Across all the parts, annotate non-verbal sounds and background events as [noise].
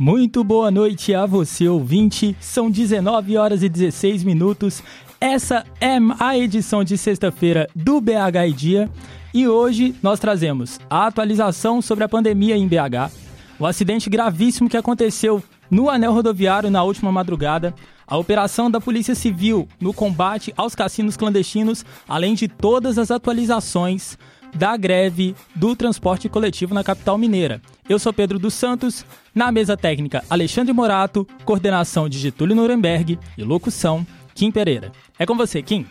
Muito boa noite a você, ouvinte. São 19 horas e 16 minutos. Essa é a edição de sexta-feira do BH e Dia. E hoje nós trazemos a atualização sobre a pandemia em BH, o acidente gravíssimo que aconteceu no anel rodoviário na última madrugada, a operação da Polícia Civil no combate aos cassinos clandestinos, além de todas as atualizações da greve do transporte coletivo na capital mineira. Eu sou Pedro dos Santos, na mesa técnica Alexandre Morato, coordenação de Getúlio Nuremberg e locução Kim Pereira. É com você, Kim.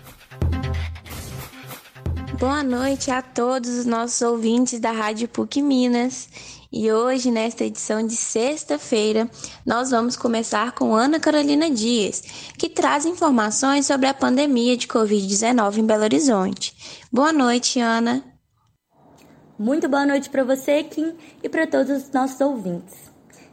Boa noite a todos os nossos ouvintes da Rádio PUC Minas. E hoje, nesta edição de sexta-feira, nós vamos começar com Ana Carolina Dias, que traz informações sobre a pandemia de Covid-19 em Belo Horizonte. Boa noite, Ana. Muito boa noite para você, Kim, e para todos os nossos ouvintes.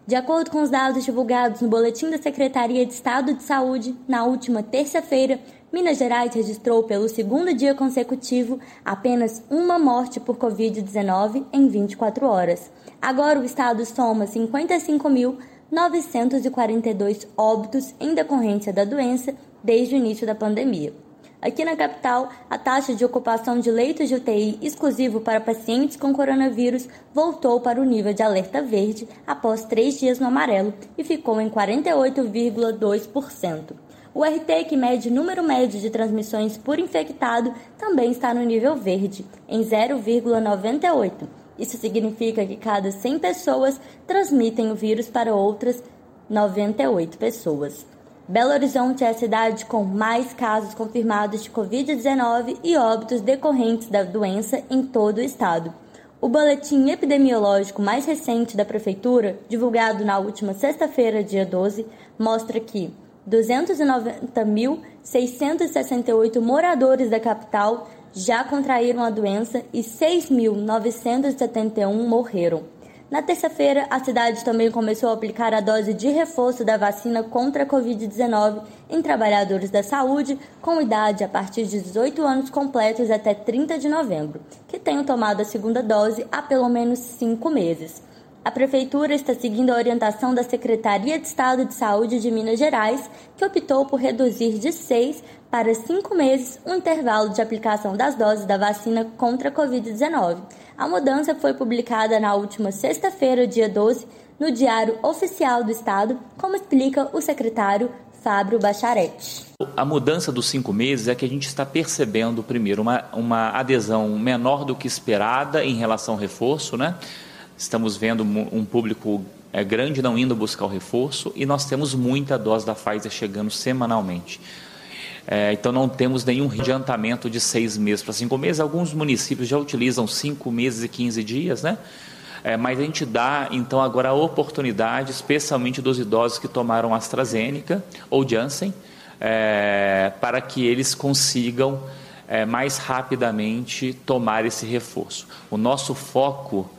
De acordo com os dados divulgados no Boletim da Secretaria de Estado de Saúde, na última terça-feira, Minas Gerais registrou pelo segundo dia consecutivo apenas uma morte por Covid-19 em 24 horas. Agora o estado soma 55.942 óbitos em decorrência da doença desde o início da pandemia. Aqui na capital, a taxa de ocupação de leitos de UTI exclusivo para pacientes com coronavírus voltou para o nível de alerta verde após três dias no amarelo e ficou em 48,2%. O RT, que mede número médio de transmissões por infectado, também está no nível verde, em 0,98. Isso significa que cada 100 pessoas transmitem o vírus para outras 98 pessoas. Belo Horizonte é a cidade com mais casos confirmados de Covid-19 e óbitos decorrentes da doença em todo o estado. O boletim epidemiológico mais recente da Prefeitura, divulgado na última sexta-feira, dia 12, mostra que 290.668 moradores da capital já contraíram a doença e 6.971 morreram. Na terça-feira, a cidade também começou a aplicar a dose de reforço da vacina contra a Covid-19 em trabalhadores da saúde com idade a partir de 18 anos completos até 30 de novembro, que tenham tomado a segunda dose há pelo menos cinco meses. A Prefeitura está seguindo a orientação da Secretaria de Estado de Saúde de Minas Gerais, que optou por reduzir de seis para cinco meses o intervalo de aplicação das doses da vacina contra a Covid-19. A mudança foi publicada na última sexta-feira, dia 12, no Diário Oficial do Estado, como explica o secretário Fábio Bacharete. A mudança dos cinco meses é que a gente está percebendo, primeiro, uma, uma adesão menor do que esperada em relação ao reforço, né? Estamos vendo um público é, grande não indo buscar o reforço e nós temos muita dose da Pfizer chegando semanalmente. É, então não temos nenhum adiantamento de seis meses para cinco meses. Alguns municípios já utilizam cinco meses e quinze dias, né? É, mas a gente dá então agora a oportunidade, especialmente dos idosos que tomaram AstraZeneca ou Janssen, é, para que eles consigam é, mais rapidamente tomar esse reforço. O nosso foco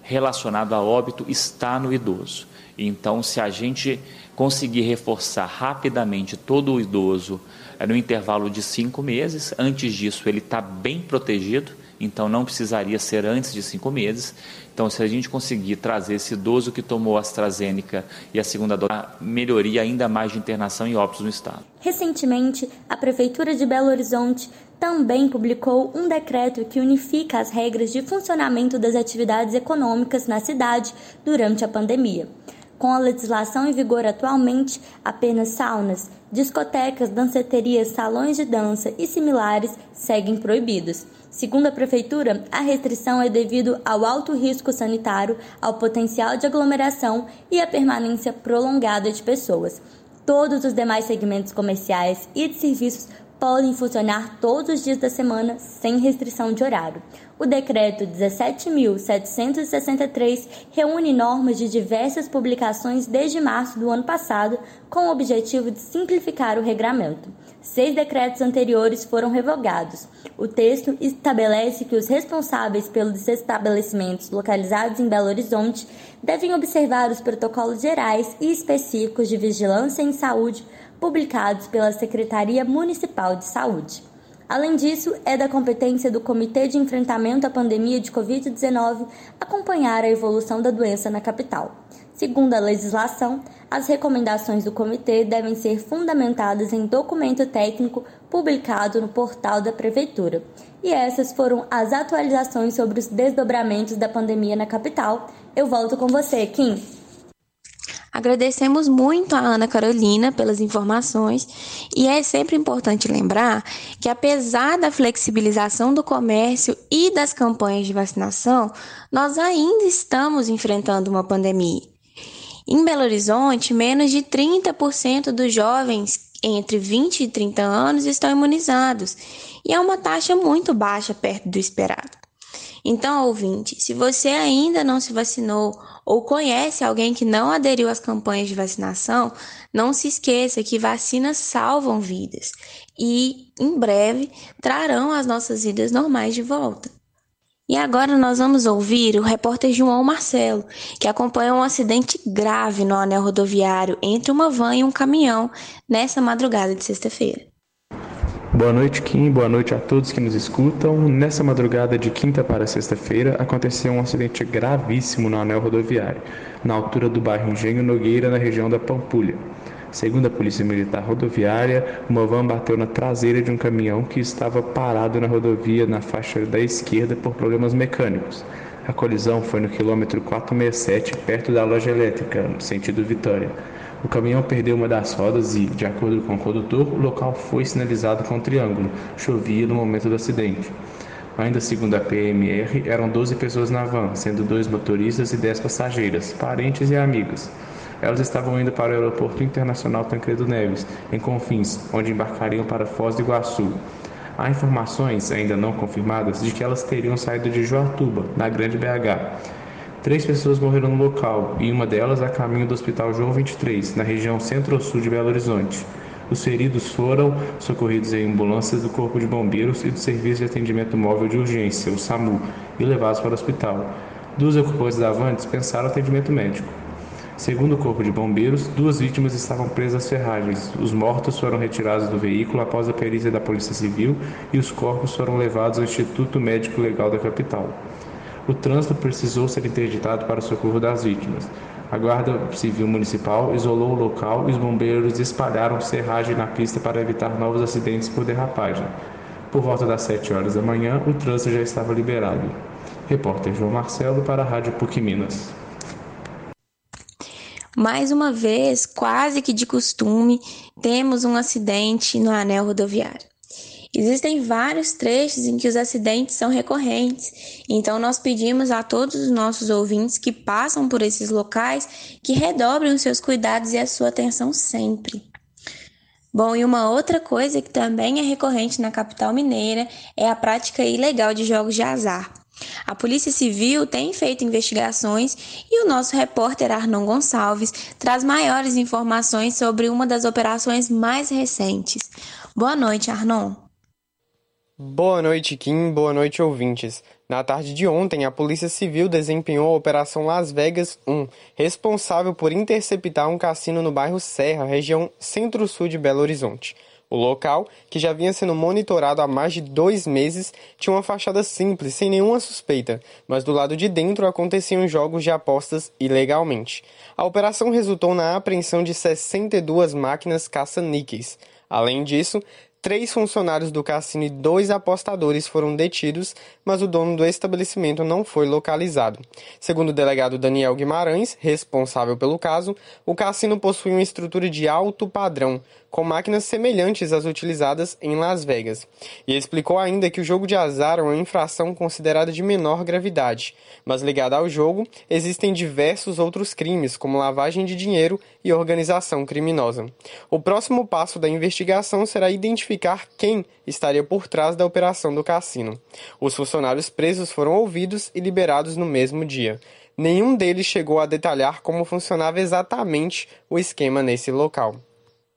relacionado a óbito está no idoso. Então, se a gente conseguir reforçar rapidamente todo o idoso no intervalo de cinco meses, antes disso ele está bem protegido, então não precisaria ser antes de cinco meses. Então, se a gente conseguir trazer esse idoso que tomou a AstraZeneca e a segunda dose, melhoria ainda mais de internação e óbitos no estado. Recentemente, a Prefeitura de Belo Horizonte também publicou um decreto que unifica as regras de funcionamento das atividades econômicas na cidade durante a pandemia. Com a legislação em vigor atualmente, apenas saunas, discotecas, danceterias, salões de dança e similares seguem proibidos. Segundo a Prefeitura, a restrição é devido ao alto risco sanitário, ao potencial de aglomeração e à permanência prolongada de pessoas. Todos os demais segmentos comerciais e de serviços podem funcionar todos os dias da semana sem restrição de horário. O decreto 17.763 reúne normas de diversas publicações desde março do ano passado, com o objetivo de simplificar o regramento. Seis decretos anteriores foram revogados. O texto estabelece que os responsáveis pelos estabelecimentos localizados em Belo Horizonte devem observar os protocolos gerais e específicos de vigilância em saúde publicados pela Secretaria Municipal de Saúde. Além disso, é da competência do Comitê de Enfrentamento à Pandemia de Covid-19 acompanhar a evolução da doença na capital. Segundo a legislação, as recomendações do comitê devem ser fundamentadas em documento técnico publicado no portal da Prefeitura. E essas foram as atualizações sobre os desdobramentos da pandemia na capital. Eu volto com você, Kim. Agradecemos muito a Ana Carolina pelas informações e é sempre importante lembrar que, apesar da flexibilização do comércio e das campanhas de vacinação, nós ainda estamos enfrentando uma pandemia. Em Belo Horizonte, menos de 30% dos jovens entre 20 e 30 anos estão imunizados, e é uma taxa muito baixa perto do esperado. Então, ouvinte, se você ainda não se vacinou ou conhece alguém que não aderiu às campanhas de vacinação, não se esqueça que vacinas salvam vidas e, em breve, trarão as nossas vidas normais de volta. E agora nós vamos ouvir o repórter João Marcelo, que acompanhou um acidente grave no anel rodoviário entre uma van e um caminhão nessa madrugada de sexta-feira. Boa noite, Kim. Boa noite a todos que nos escutam. Nessa madrugada de quinta para sexta-feira, aconteceu um acidente gravíssimo no anel rodoviário, na altura do bairro Engenho Nogueira, na região da Pampulha. Segundo a Polícia Militar Rodoviária, uma van bateu na traseira de um caminhão que estava parado na rodovia na faixa da esquerda por problemas mecânicos. A colisão foi no quilômetro 467, perto da loja elétrica, no sentido Vitória. O caminhão perdeu uma das rodas e, de acordo com o condutor, o local foi sinalizado com um triângulo. Chovia no momento do acidente. Ainda segundo a PMR, eram 12 pessoas na van, sendo dois motoristas e 10 passageiras, parentes e amigos. Elas estavam indo para o Aeroporto Internacional Tancredo Neves, em Confins, onde embarcariam para Foz do Iguaçu. Há informações, ainda não confirmadas, de que elas teriam saído de Joatuba, na Grande BH. Três pessoas morreram no local, e uma delas a caminho do Hospital João 23, na região centro-sul de Belo Horizonte. Os feridos foram socorridos em ambulâncias do Corpo de Bombeiros e do Serviço de Atendimento Móvel de Urgência, o SAMU, e levados para o hospital. Duas ocupantes da van dispensaram atendimento médico. Segundo o Corpo de Bombeiros, duas vítimas estavam presas às ferragens. Os mortos foram retirados do veículo após a perícia da Polícia Civil e os corpos foram levados ao Instituto Médico Legal da capital. O trânsito precisou ser interditado para o socorro das vítimas. A Guarda Civil Municipal isolou o local e os bombeiros espalharam serragem na pista para evitar novos acidentes por derrapagem. Por volta das 7 horas da manhã, o trânsito já estava liberado. Repórter João Marcelo para a Rádio PUC Minas. Mais uma vez, quase que de costume, temos um acidente no anel rodoviário. Existem vários trechos em que os acidentes são recorrentes, então nós pedimos a todos os nossos ouvintes que passam por esses locais que redobrem os seus cuidados e a sua atenção sempre. Bom, e uma outra coisa que também é recorrente na capital mineira é a prática ilegal de jogos de azar. A Polícia Civil tem feito investigações e o nosso repórter Arnon Gonçalves traz maiores informações sobre uma das operações mais recentes. Boa noite, Arnon. Boa noite, Kim. Boa noite, ouvintes. Na tarde de ontem, a Polícia Civil desempenhou a Operação Las Vegas 1, responsável por interceptar um cassino no bairro Serra, região centro-sul de Belo Horizonte. O local, que já vinha sendo monitorado há mais de dois meses, tinha uma fachada simples, sem nenhuma suspeita, mas do lado de dentro aconteciam jogos de apostas ilegalmente. A operação resultou na apreensão de 62 máquinas caça-níqueis. Além disso, Três funcionários do cassino e dois apostadores foram detidos, mas o dono do estabelecimento não foi localizado. Segundo o delegado Daniel Guimarães, responsável pelo caso, o cassino possui uma estrutura de alto padrão, com máquinas semelhantes às utilizadas em Las Vegas. E explicou ainda que o jogo de azar é uma infração considerada de menor gravidade, mas ligada ao jogo, existem diversos outros crimes, como lavagem de dinheiro e organização criminosa. O próximo passo da investigação será identificar quem estaria por trás da operação do cassino. Os funcionários presos foram ouvidos e liberados no mesmo dia. Nenhum deles chegou a detalhar como funcionava exatamente o esquema nesse local.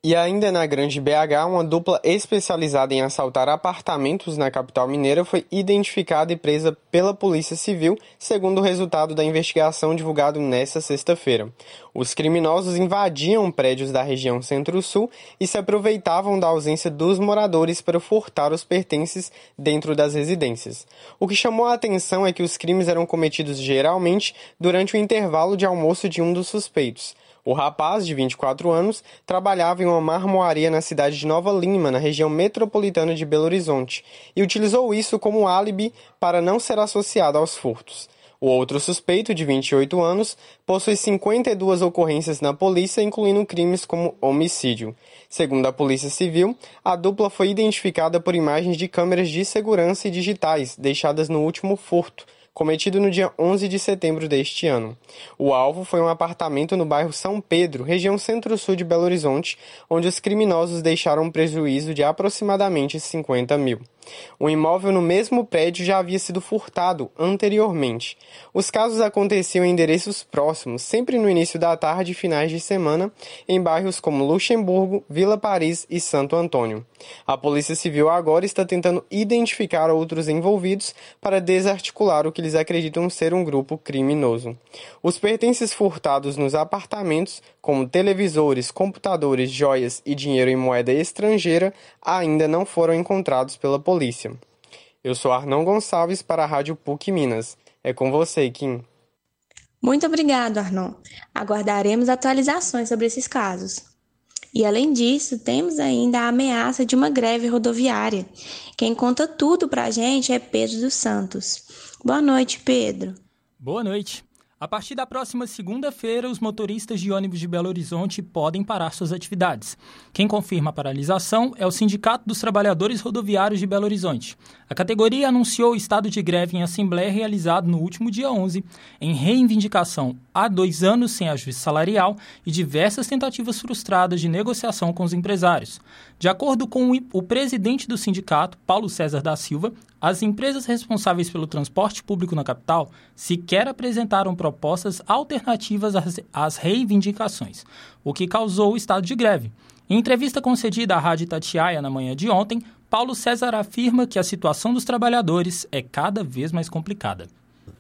E ainda na Grande BH, uma dupla especializada em assaltar apartamentos na capital mineira foi identificada e presa pela Polícia Civil, segundo o resultado da investigação divulgado nesta sexta-feira. Os criminosos invadiam prédios da região Centro-Sul e se aproveitavam da ausência dos moradores para furtar os pertences dentro das residências. O que chamou a atenção é que os crimes eram cometidos geralmente durante o intervalo de almoço de um dos suspeitos. O rapaz, de 24 anos, trabalhava em uma marmoaria na cidade de Nova Lima, na região metropolitana de Belo Horizonte, e utilizou isso como álibi para não ser associado aos furtos. O outro suspeito, de 28 anos, possui 52 ocorrências na polícia, incluindo crimes como homicídio. Segundo a Polícia Civil, a dupla foi identificada por imagens de câmeras de segurança e digitais deixadas no último furto, cometido no dia 11 de setembro deste ano. O alvo foi um apartamento no bairro São Pedro, região centro-sul de Belo Horizonte, onde os criminosos deixaram um prejuízo de aproximadamente 50 mil. O imóvel no mesmo prédio já havia sido furtado anteriormente. Os casos aconteciam em endereços próximos, sempre no início da tarde e finais de semana, em bairros como Luxemburgo, Vila Paris e Santo Antônio. A Polícia Civil agora está tentando identificar outros envolvidos para desarticular o que eles acreditam ser um grupo criminoso. Os pertences furtados nos apartamentos, como televisores, computadores, joias e dinheiro em moeda estrangeira, ainda não foram encontrados pela polícia. Eu sou Arnão Gonçalves para a Rádio PUC Minas. É com você, Kim. Muito obrigado, Arnon. Aguardaremos atualizações sobre esses casos. E além disso, temos ainda a ameaça de uma greve rodoviária. Quem conta tudo pra gente é Pedro dos Santos. Boa noite, Pedro. Boa noite. A partir da próxima segunda-feira, os motoristas de ônibus de Belo Horizonte podem parar suas atividades. Quem confirma a paralisação é o Sindicato dos Trabalhadores Rodoviários de Belo Horizonte. A categoria anunciou o estado de greve em assembleia realizado no último dia 11, em reivindicação há dois anos sem ajuste salarial e diversas tentativas frustradas de negociação com os empresários. De acordo com o presidente do sindicato, Paulo César da Silva, as empresas responsáveis pelo transporte público na capital sequer apresentaram propostas alternativas às reivindicações, o que causou o estado de greve. Em entrevista concedida à Rádio Tatiaia na manhã de ontem, Paulo César afirma que a situação dos trabalhadores é cada vez mais complicada.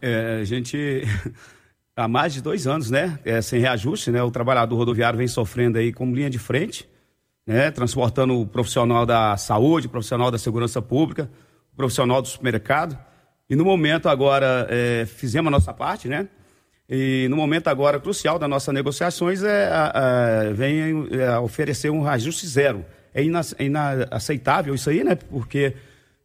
É, a gente, [laughs] há mais de dois anos, né, é, sem reajuste, né, o trabalhador rodoviário vem sofrendo aí como linha de frente, né, transportando o profissional da saúde, o profissional da segurança pública, profissional do supermercado. E no momento agora, é, fizemos a nossa parte, né? E no momento agora crucial das nossas negociações é, é vem é, oferecer um ajuste zero. É inaceitável isso aí, né? Porque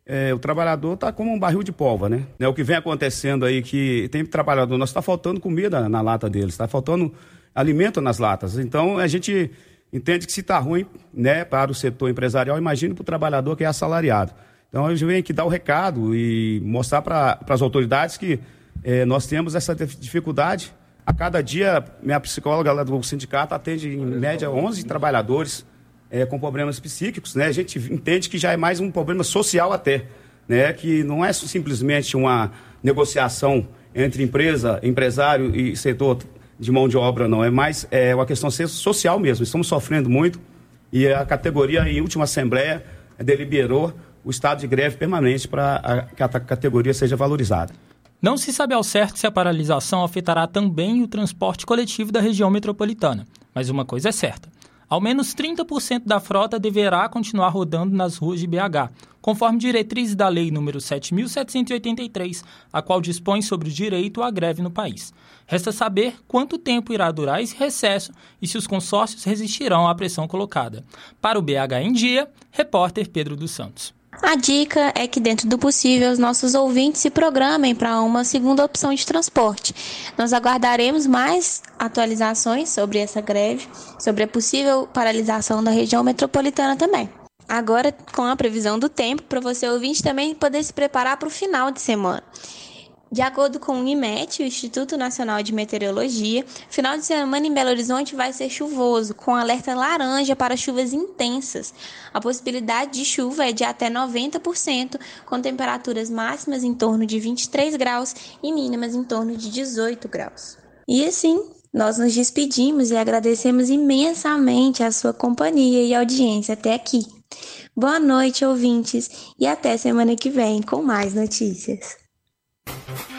é, o trabalhador está como um barril de pólvora, né? É o que vem acontecendo aí que tem trabalhador, nós está faltando comida na lata deles, está faltando alimento nas latas. Então a gente entende que se está ruim, né, para o setor empresarial, imagine para o trabalhador que é assalariado. Então, eu venho aqui dar o recado e mostrar para as autoridades que eh, nós temos essa dificuldade. A cada dia, minha psicóloga lá do sindicato atende, em média, 11 trabalhadores eh, com problemas psíquicos. Né? A gente entende que já é mais um problema social até, né? que não é simplesmente uma negociação entre empresa, empresário e setor de mão de obra, não. É mais é uma questão social mesmo. Estamos sofrendo muito e a categoria, em última assembleia, deliberou o estado de greve permanente para que a categoria seja valorizada. Não se sabe ao certo se a paralisação afetará também o transporte coletivo da região metropolitana, mas uma coisa é certa: ao menos 30% da frota deverá continuar rodando nas ruas de BH, conforme diretrizes da Lei nº 7.783, a qual dispõe sobre o direito à greve no país. Resta saber quanto tempo irá durar esse recesso e se os consórcios resistirão à pressão colocada. Para o BH em Dia, repórter Pedro dos Santos. A dica é que, dentro do possível, os nossos ouvintes se programem para uma segunda opção de transporte. Nós aguardaremos mais atualizações sobre essa greve, sobre a possível paralisação da região metropolitana também. Agora, com a previsão do tempo, para você ouvinte também poder se preparar para o final de semana. De acordo com o IMET, o Instituto Nacional de Meteorologia, final de semana em Belo Horizonte vai ser chuvoso, com alerta laranja para chuvas intensas. A possibilidade de chuva é de até 90%, com temperaturas máximas em torno de 23 graus e mínimas em torno de 18 graus. E assim, Nós nos despedimos e agradecemos imensamente a sua companhia e audiência até aqui. Boa noite, ouvintes, e até semana que vem com mais notícias. Thank you.